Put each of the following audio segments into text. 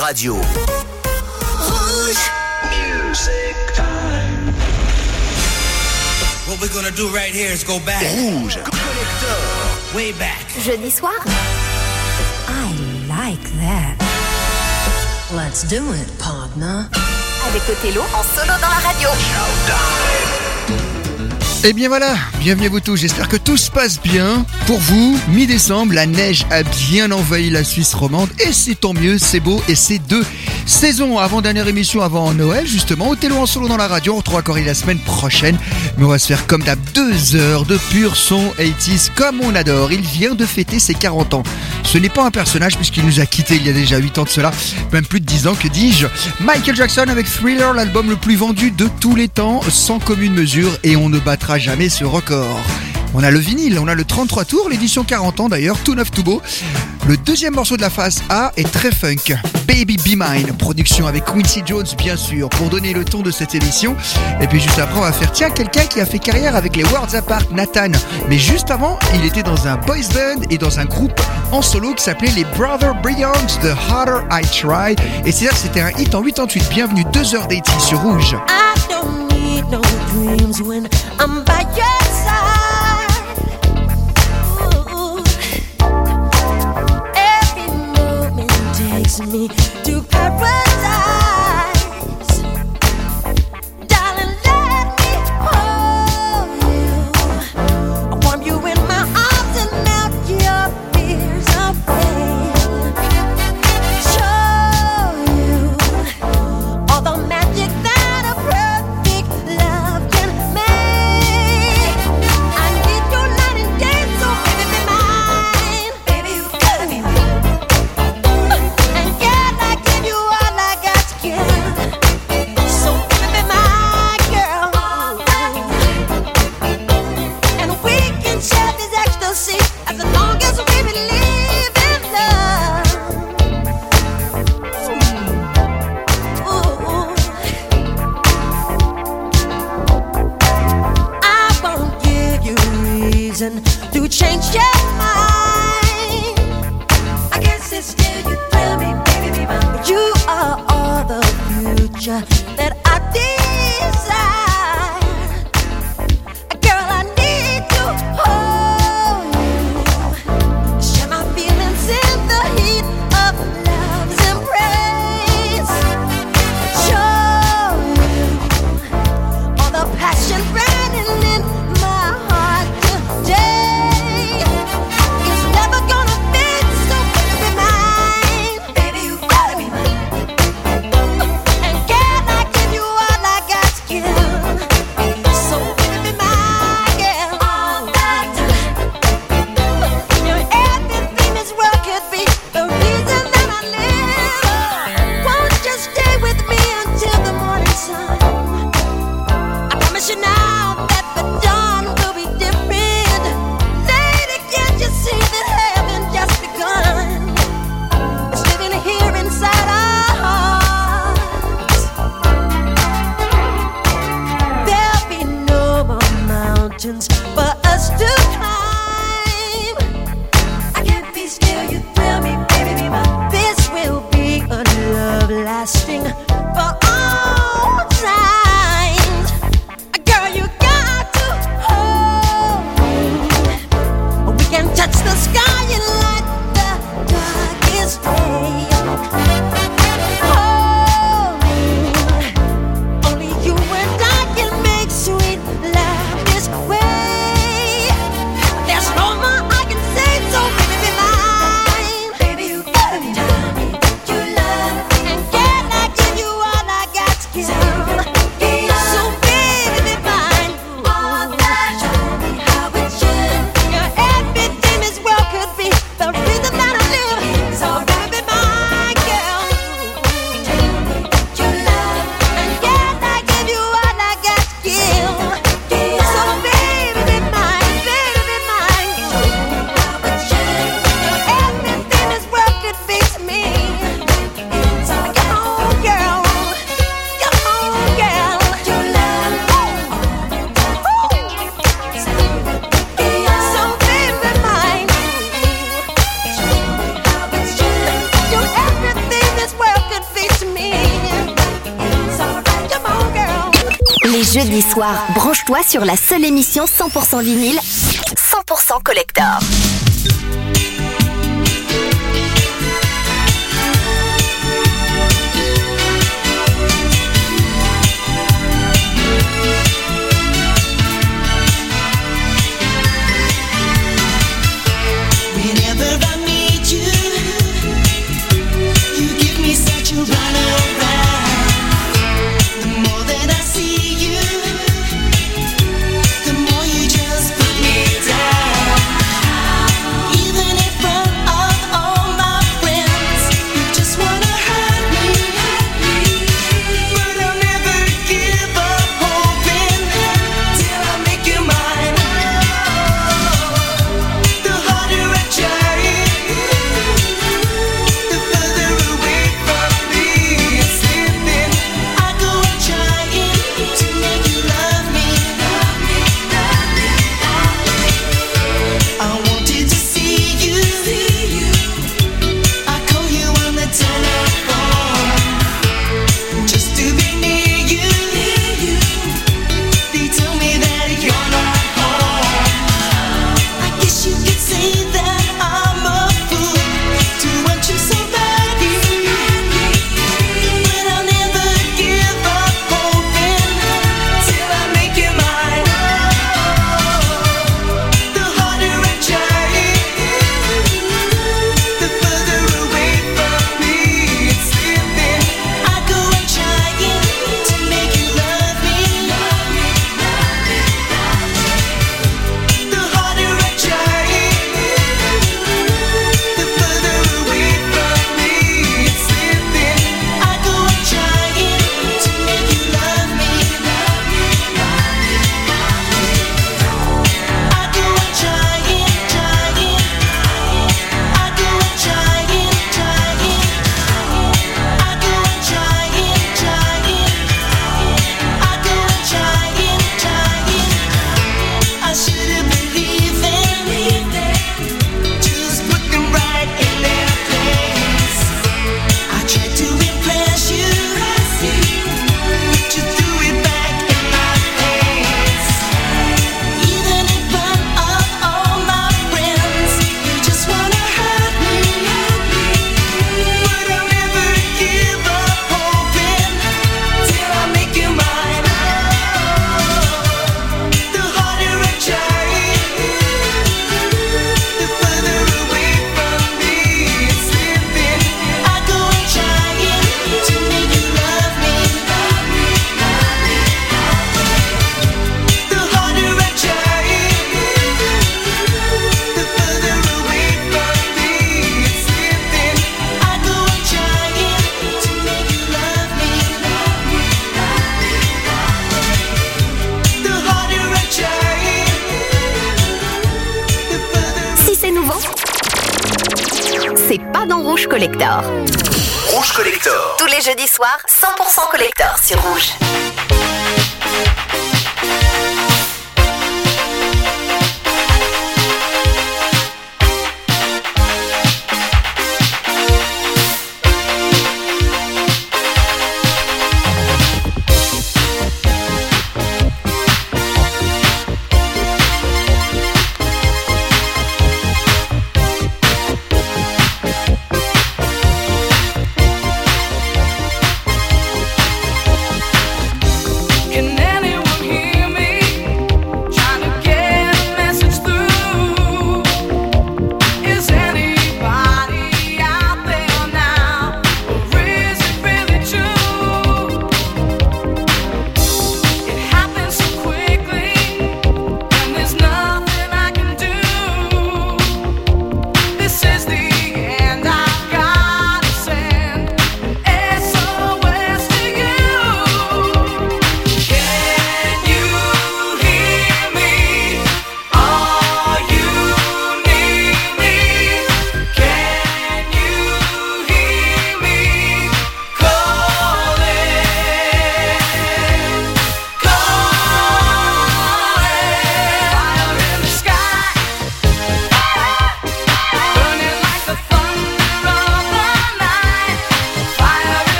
Radio. Rouge. Music time. What we're gonna do right here is go back. Rouge. Connector. Way back. Jeudi soir? I like that. Let's do it, partner. Avec Othello en solo dans la radio. Et bien voilà, bienvenue à vous tous, j'espère que tout se passe bien. Pour vous, mi-décembre, la neige a bien envahi la Suisse romande et c'est tant mieux, c'est beau et c'est deux saisons avant dernière émission avant Noël justement. Othello en solo dans la radio, on retrouve Corinne la semaine prochaine. Mais on va se faire comme d'hab deux heures de pur son 80s comme on adore. Il vient de fêter ses 40 ans. Ce n'est pas un personnage puisqu'il nous a quitté il y a déjà 8 ans de cela, même plus de 10 ans que dis-je? Michael Jackson avec Thriller, l'album le plus vendu de tous les temps, sans commune mesure et on ne battra jamais ce record. On a le vinyle, on a le 33 tours, l'édition 40 ans d'ailleurs, tout neuf, tout beau. Le deuxième morceau de la phase A est très funk. Baby Be Mine, production avec Quincy Jones bien sûr, pour donner le ton de cette émission. Et puis juste après, on va faire tiens quelqu'un qui a fait carrière avec les Worlds Apart, Nathan. Mais juste avant, il était dans un boys band et dans un groupe en solo qui s'appelait les Brother Brilliants, The Harder I Try. Et c'est là que c'était un hit en 88. Bienvenue 2 heures d'été sur Rouge. Me to paradise. Sur la seule émission 100% vinyle, 100% collector.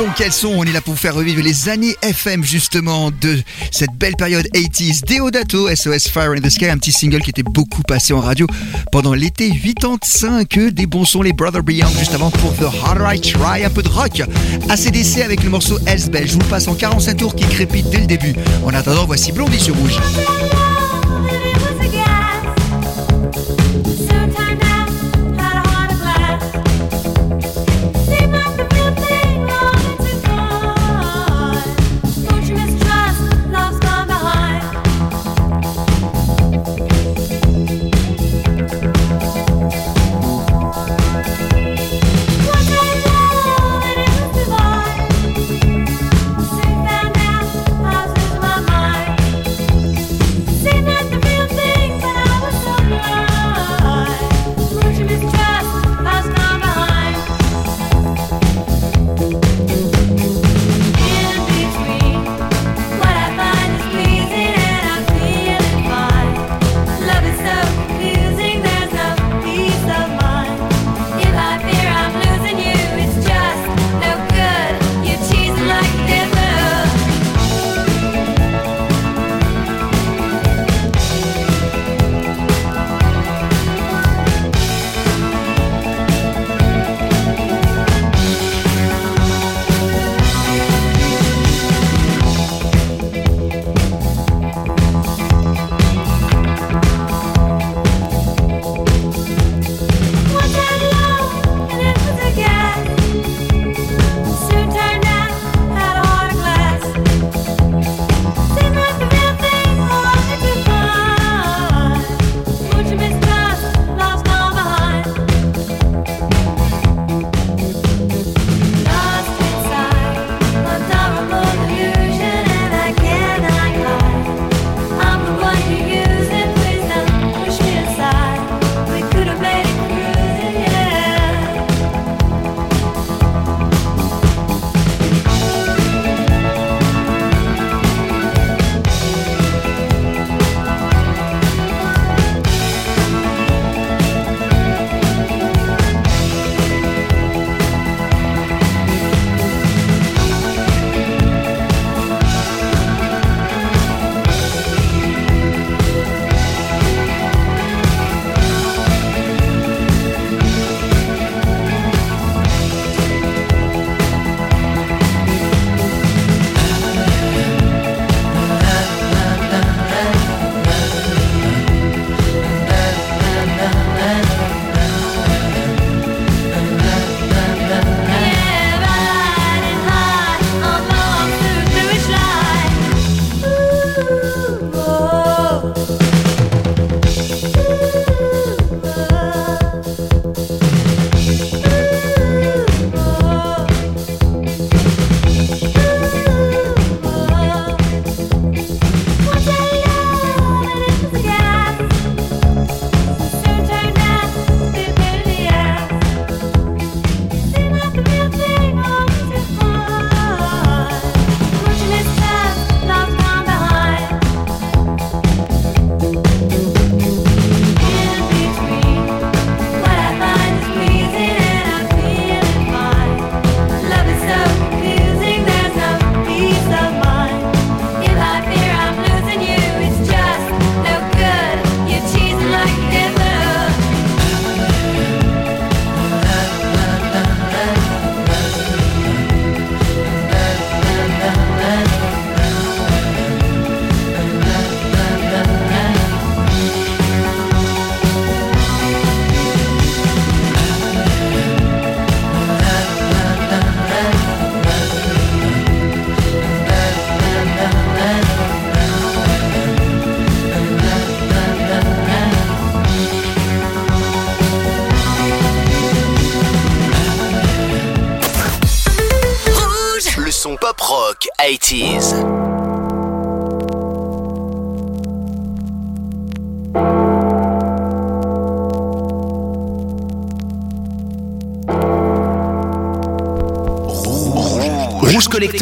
sont, quels sont On est là pour vous faire revivre les années FM justement de cette belle période 80s. Deodato, SOS Fire in the Sky, un petit single qui était beaucoup passé en radio pendant l'été 85. Des bons sons, les Brother Beyond juste avant pour The Hard Right Try, un peu de rock. ACDC avec le morceau Elsbell. Je vous passe en 45 tours qui crépite dès le début. En attendant, voici Blondie sur Rouge.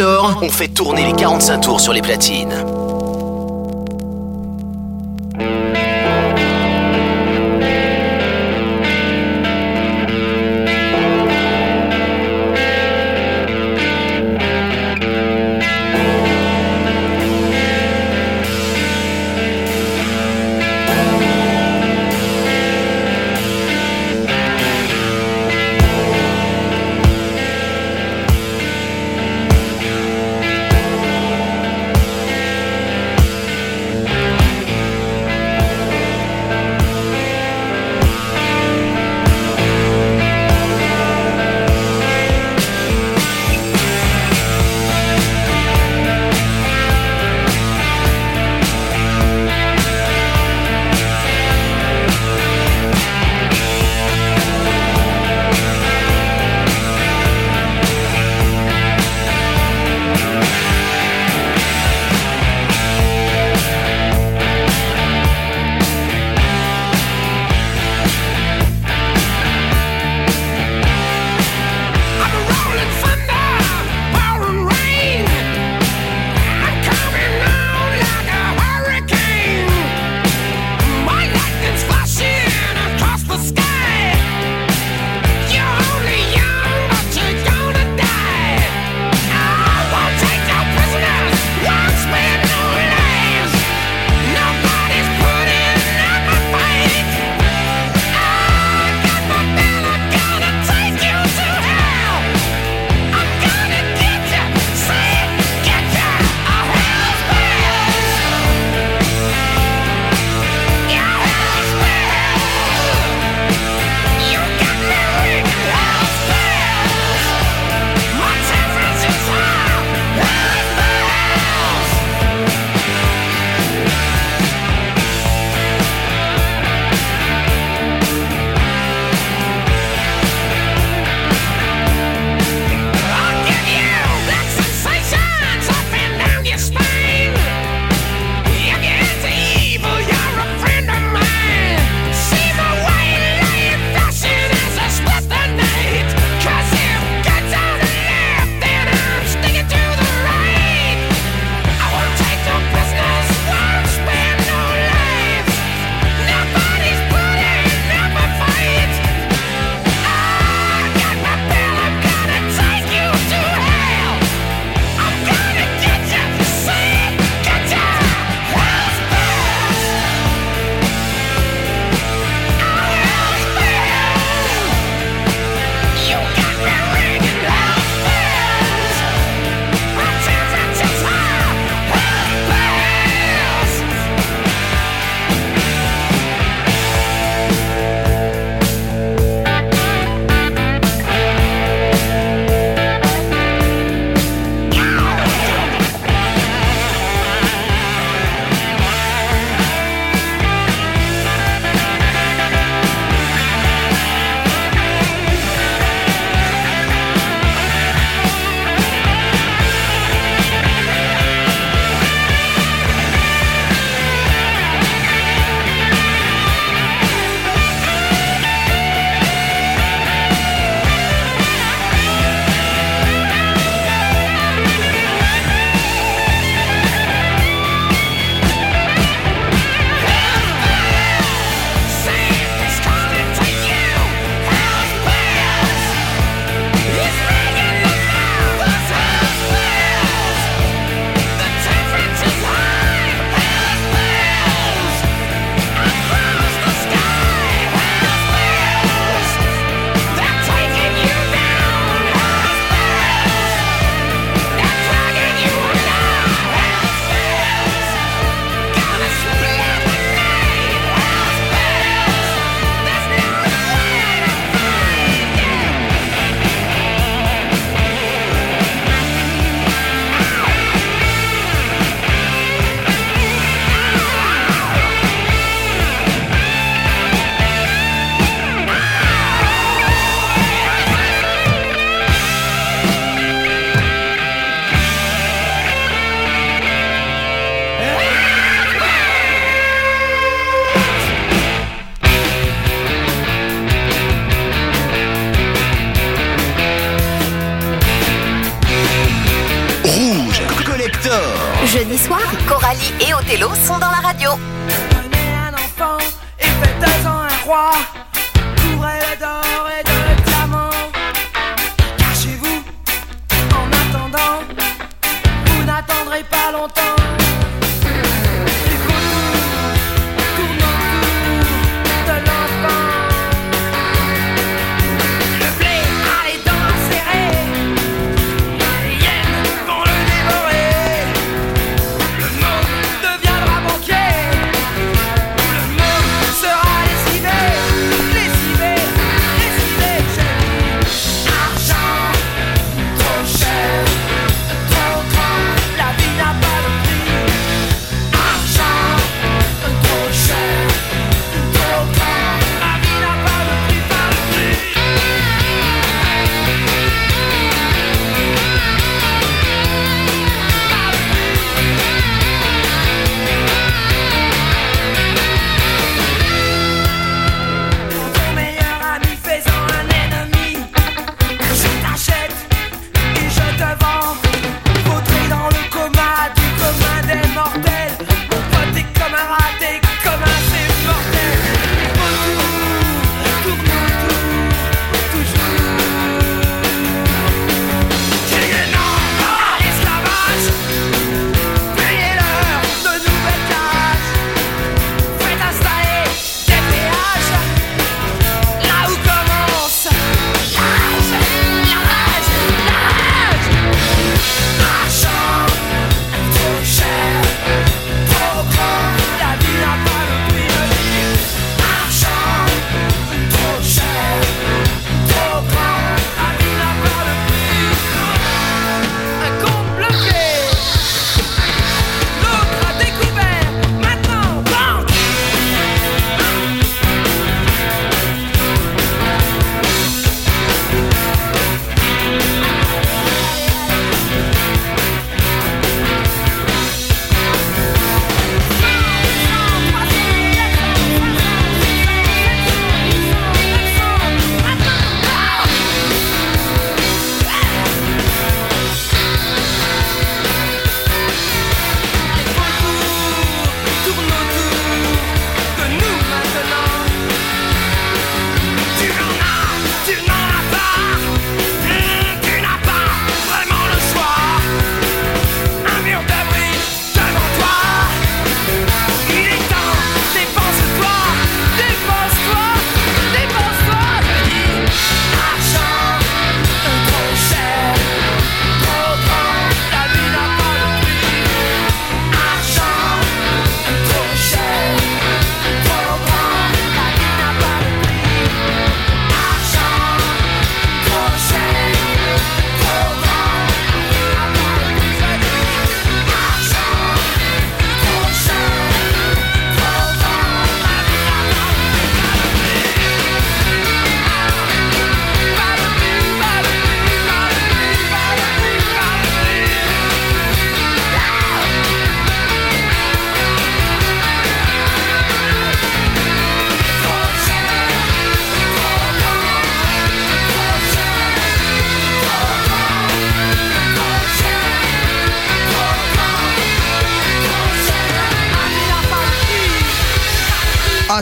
On fait tourner les 45 tours sur les platines.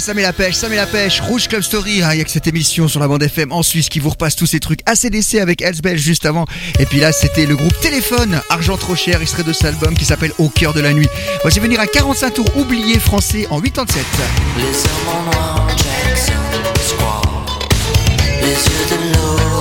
ça met la pêche, ça met la pêche. Rouge Club Story, ah, il y a que cette émission sur la bande FM en Suisse qui vous repasse tous ces trucs ACDC avec Elsbel juste avant. Et puis là, c'était le groupe Téléphone, Argent Trop Cher, extrait de cet album qui s'appelle Au cœur de la nuit. Voici venir à 45 tours oublié français en 87. Les les yeux de l'eau.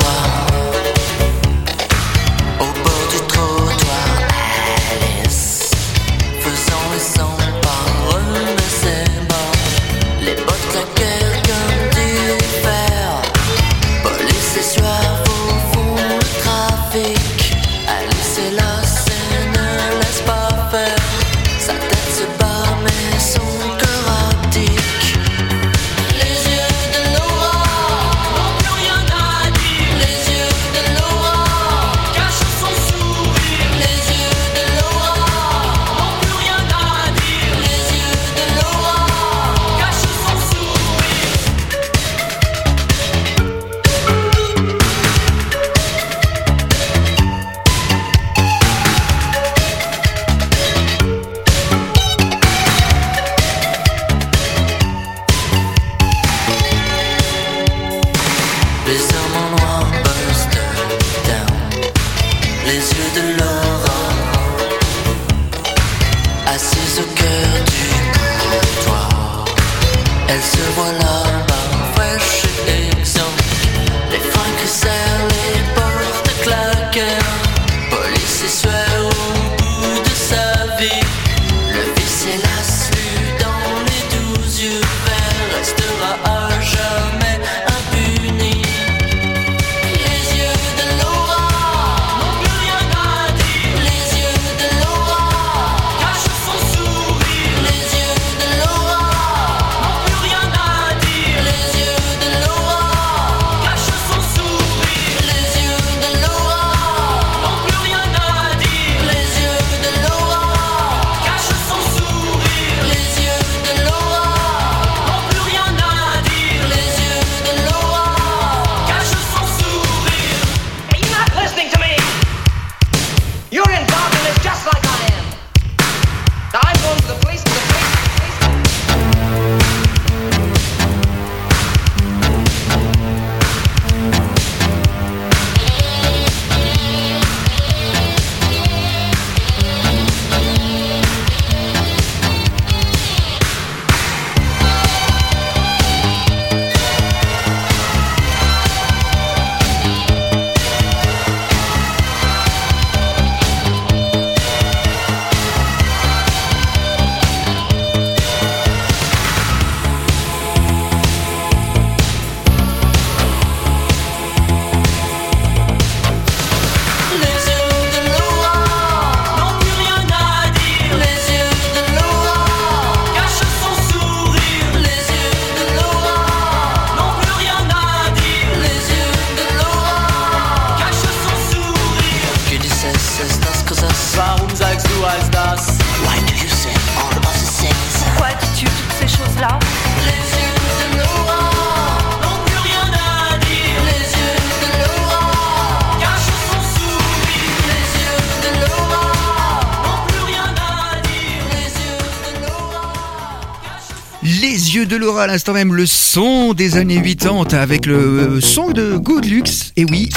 À l'instant même, le son des années 80 avec le euh, son de Good Lux. Et oui,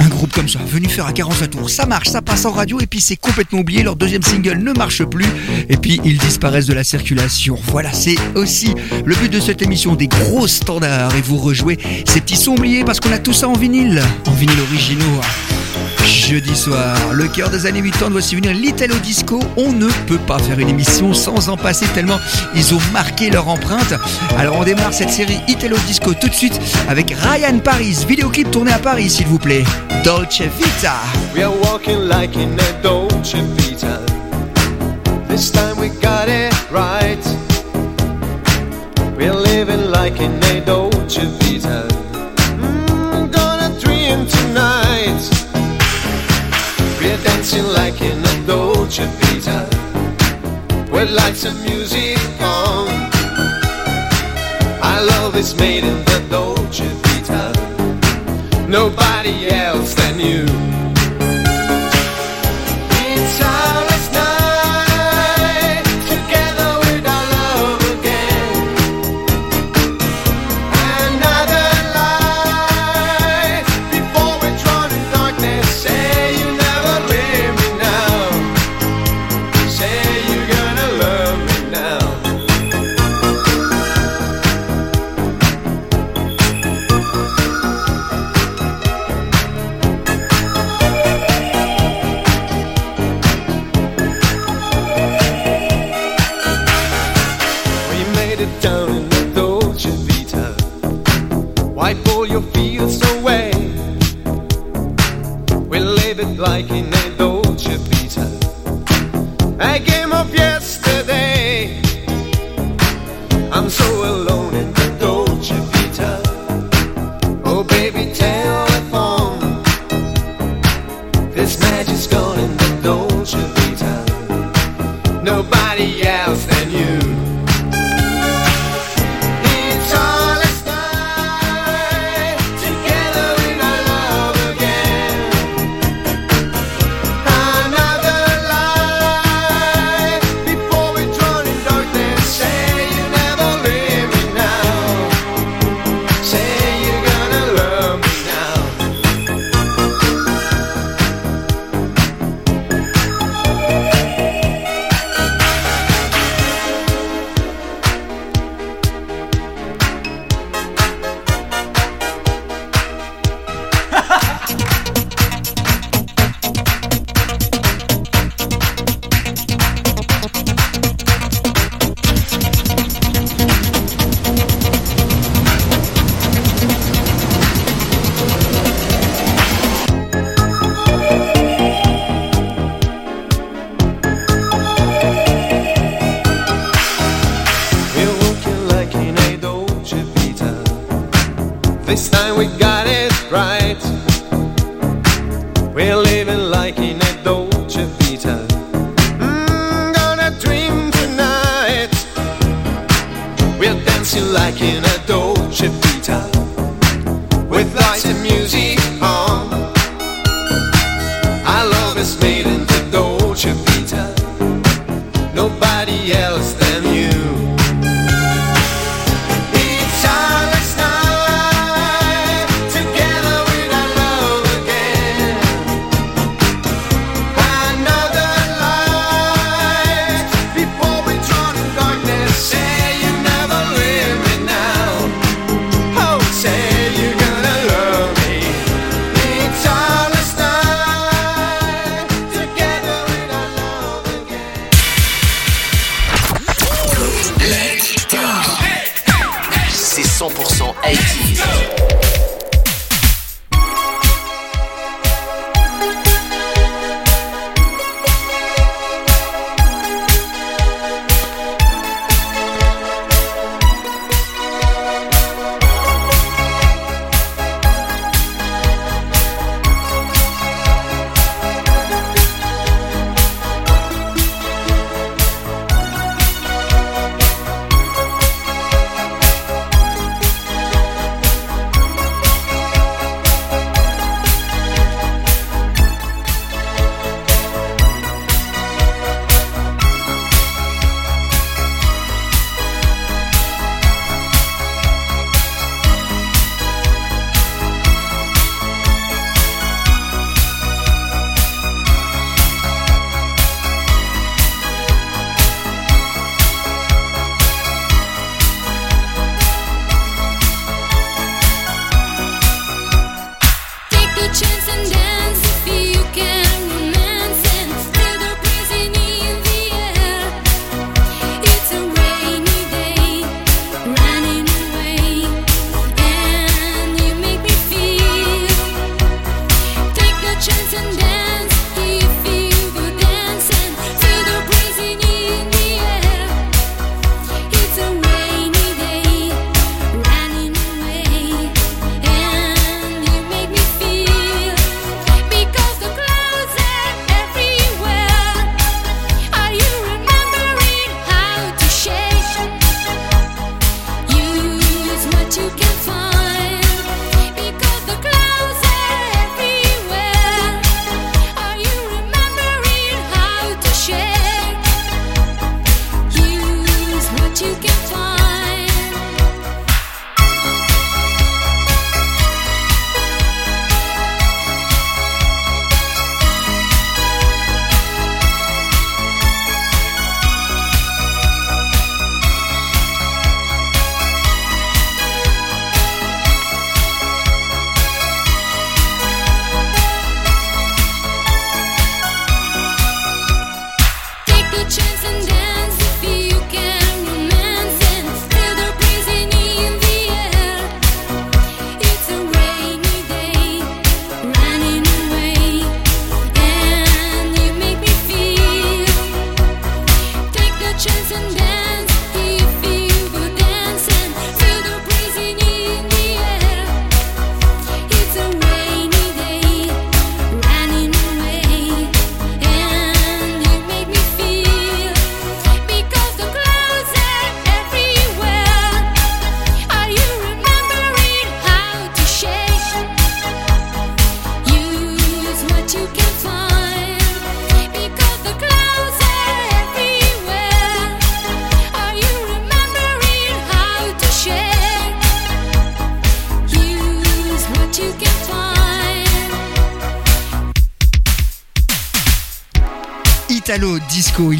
un groupe comme ça, venu faire à 45 tours, ça marche, ça passe en radio et puis c'est complètement oublié. Leur deuxième single ne marche plus et puis ils disparaissent de la circulation. Voilà, c'est aussi le but de cette émission, des gros standards et vous rejouez ces petits sons oubliés parce qu'on a tout ça en vinyle, en vinyle originaux. Jeudi soir, le cœur des années 80, voici venir l'Italo Disco. On ne peut pas faire une émission sans en passer tellement ils ont marqué leur empreinte. Alors on démarre cette série Italo Disco tout de suite avec Ryan Paris, vidéoclip tourné à Paris s'il vous plaît. Dolce Vita. We are walking like in a Dolce Vita. This time we got it right. We're living like in a Dolce Vita. Dancing like in a Dolce Vita. With lights and music on. Our love is made in the Dolce Vita. Nobody else than you.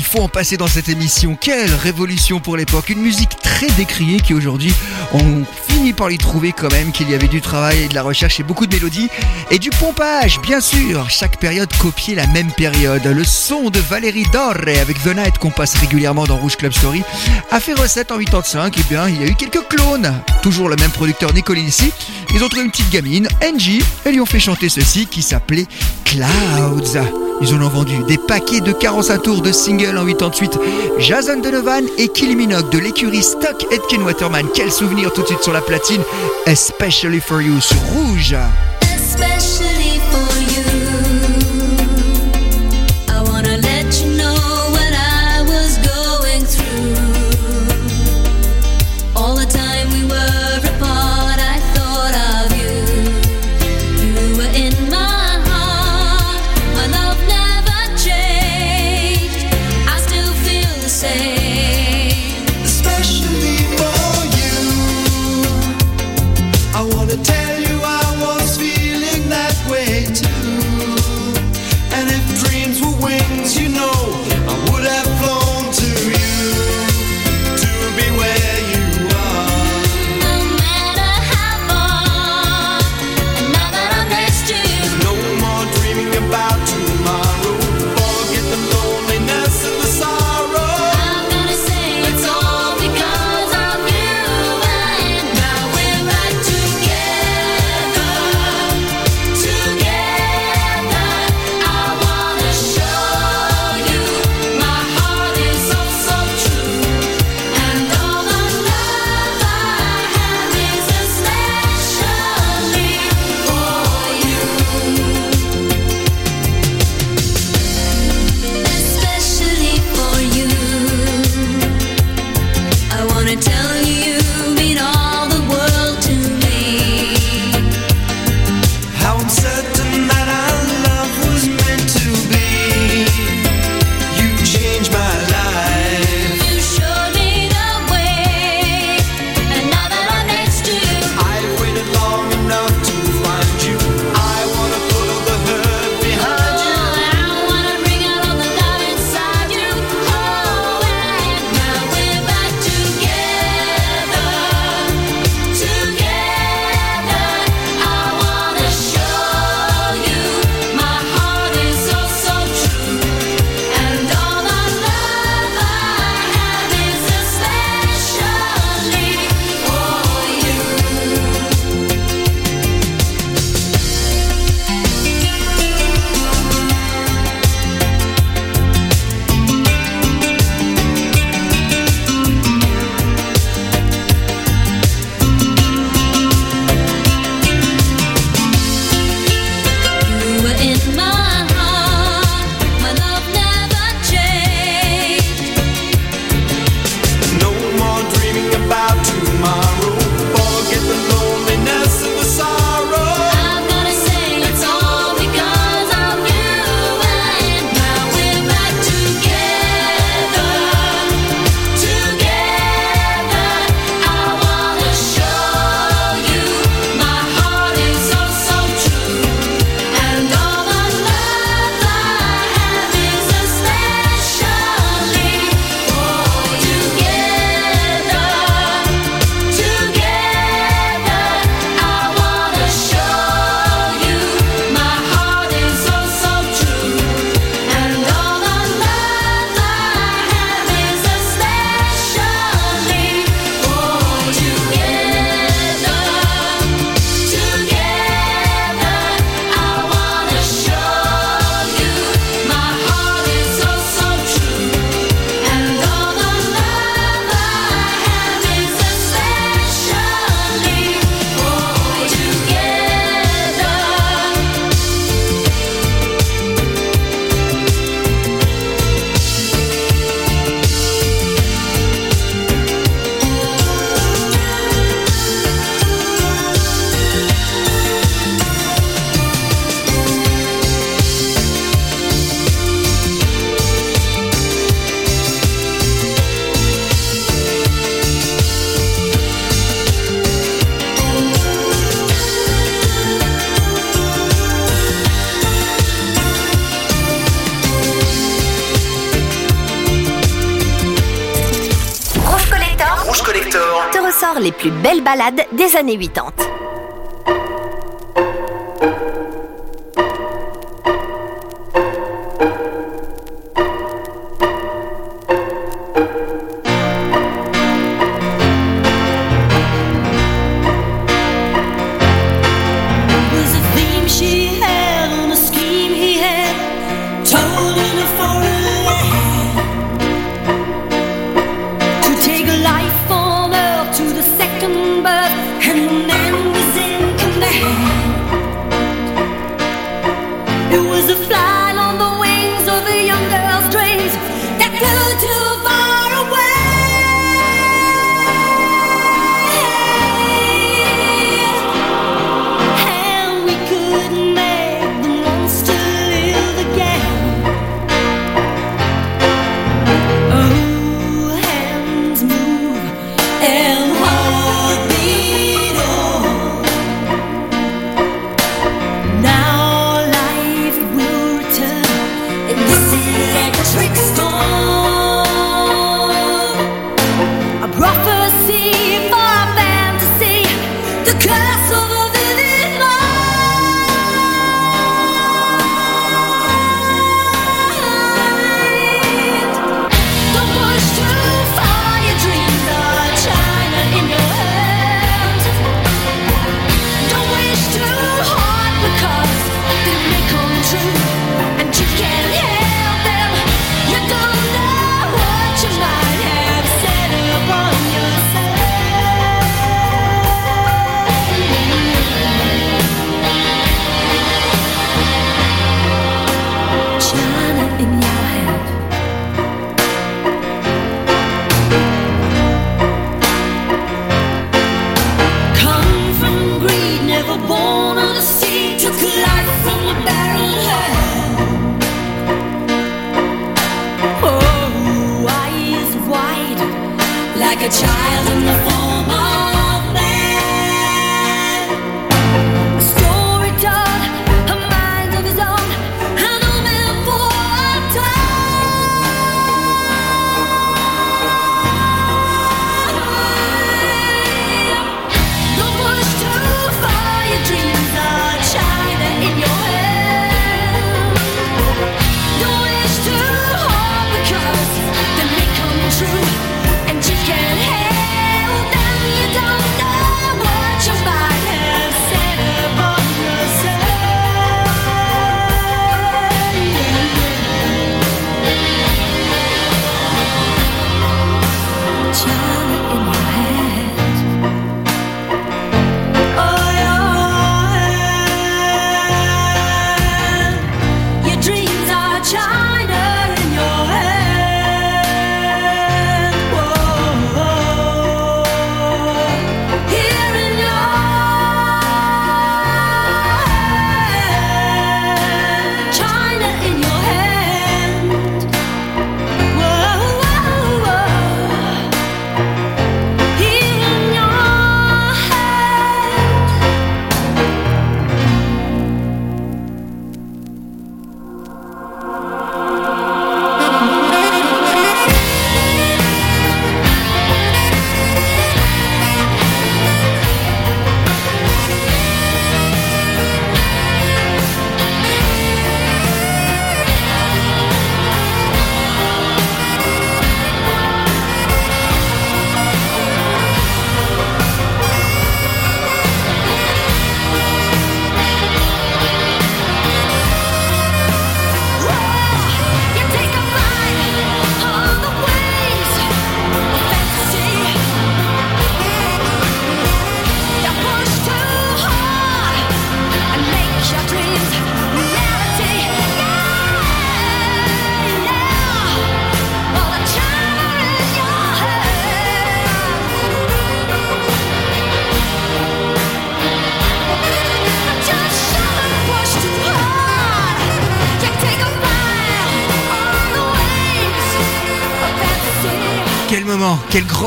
faut en passer dans cette émission. Quelle révolution pour l'époque. Une musique très décriée qui aujourd'hui, on finit par y trouver quand même qu'il y avait du travail et de la recherche et beaucoup de mélodies. Et du pompage, bien sûr. Chaque période copiait la même période. Le son de Valérie Dorre avec The Night qu'on passe régulièrement dans Rouge Club Story a fait recette en 85. Et eh bien, il y a eu quelques clones. Toujours le même producteur Nicolinci. Ils ont trouvé une petite gamine, Angie, et lui ont fait chanter ceci qui s'appelait Clouds. Ils en ont vendu des paquets de 45 tours de singles en 88. Jason Donovan et Kylie Minogue de l'écurie Stock Edkin Waterman. Quel souvenir tout de suite sur la platine. Especially for you sur Rouge. plus belles balades des années 80.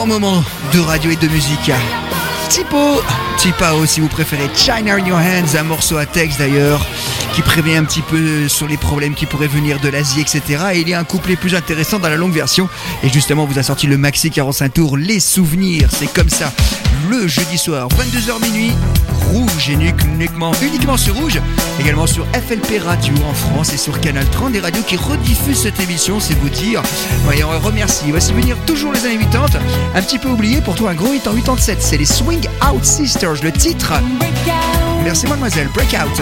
Moment, de radio et de musique. Tipo, Tipao si vous préférez China in Your Hands, un morceau à texte d'ailleurs, qui prévient un petit peu sur les problèmes qui pourraient venir de l'Asie, etc. Et il y a un couplet plus intéressant dans la longue version. Et justement, vous a sorti le maxi 45 tours, les souvenirs, c'est comme ça. Le jeudi soir, 22h minuit, rouge et uniquement, uniquement sur rouge, également sur FLP Radio en France et sur Canal 30, des radios qui rediffusent cette émission, c'est vous dire. Ouais, on remercie. Voici venir toujours les années 80. Un petit peu oublié, pour toi un gros hit en 87, c'est les Swing Out Sisters, le titre. Merci mademoiselle, Breakout.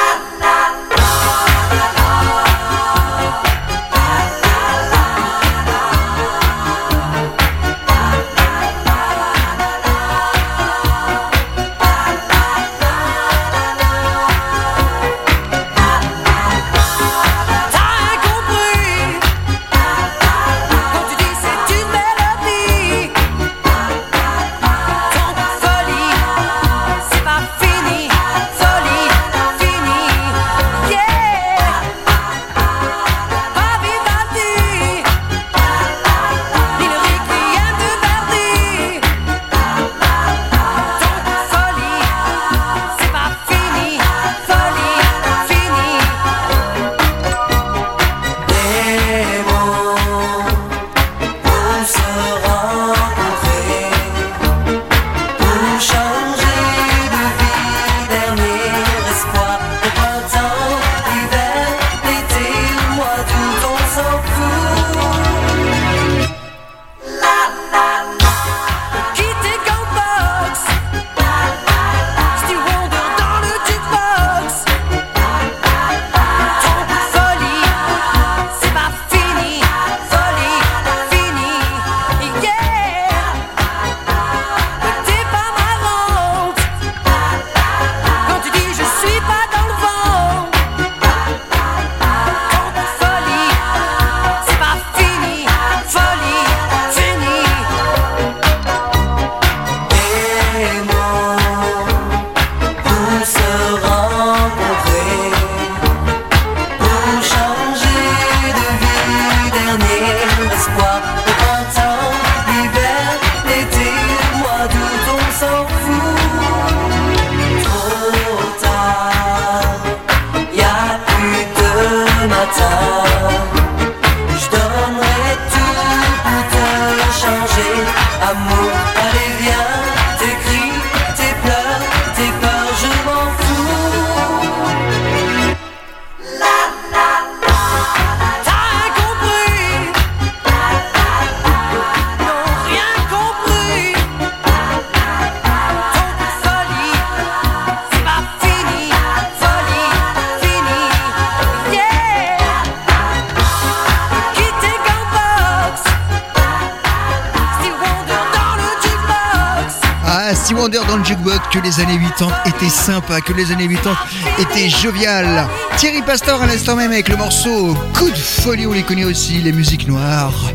Que les années 80 étaient sympas, que les années 80 étaient joviales. Thierry Pastor à l'instant même avec le morceau Coup de folie, on les connaît aussi, les musiques noires.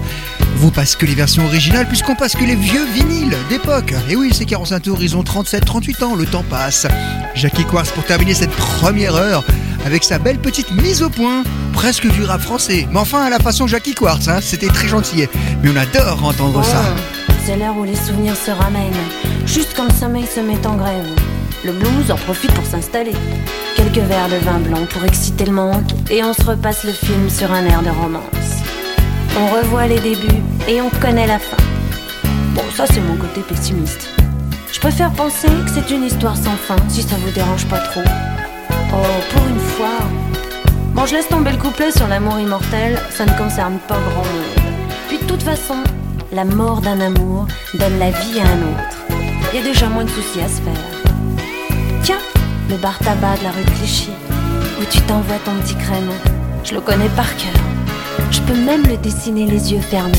Vous passe que les versions originales puisqu'on passe que les vieux vinyles d'époque. Et oui, ces 45 tours, ils ont 37-38 ans, le temps passe. Jackie Quartz pour terminer cette première heure avec sa belle petite mise au point, presque du rap français. Mais enfin à la façon Jackie Quartz, hein, c'était très gentil. Mais on adore entendre ça. Oh, C'est l'heure où les souvenirs se ramènent, juste quand le sommeil se met en grève. Le blues en profite pour s'installer. Quelques verres de vin blanc pour exciter le manque, et on se repasse le film sur un air de romance. On revoit les débuts et on connaît la fin. Bon, ça c'est mon côté pessimiste. Je préfère penser que c'est une histoire sans fin, si ça vous dérange pas trop. Oh, pour une fois. Bon, je laisse tomber le couplet sur l'amour immortel, ça ne concerne pas grand monde. Puis de toute façon, la mort d'un amour donne la vie à un autre. Y a déjà moins de soucis à se faire. Tiens, le bar tabac de la rue Clichy, où tu t'envoies ton petit crème. Je le connais par cœur. Je peux même le dessiner les yeux fermés.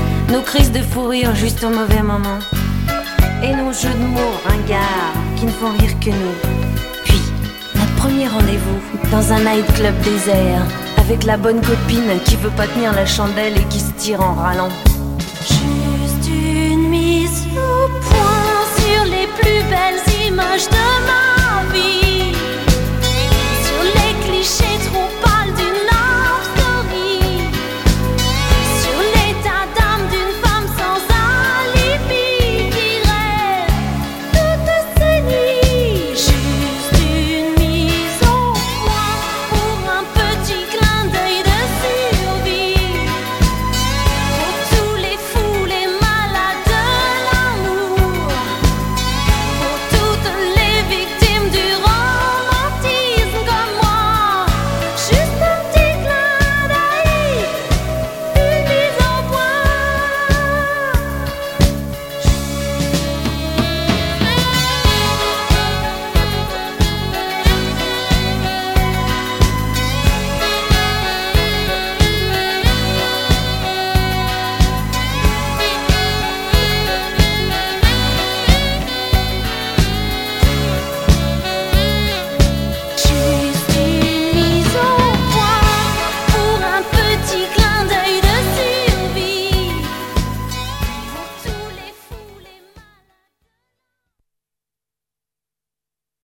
Nos crises de fou rire juste au mauvais moment. Et nos jeux de mots ringards qui ne font rire que nous. Puis, notre premier rendez-vous dans un nightclub désert. Avec la bonne copine qui veut pas tenir la chandelle et qui se tire en râlant. Juste une mise au point sur les plus belles images de ma vie.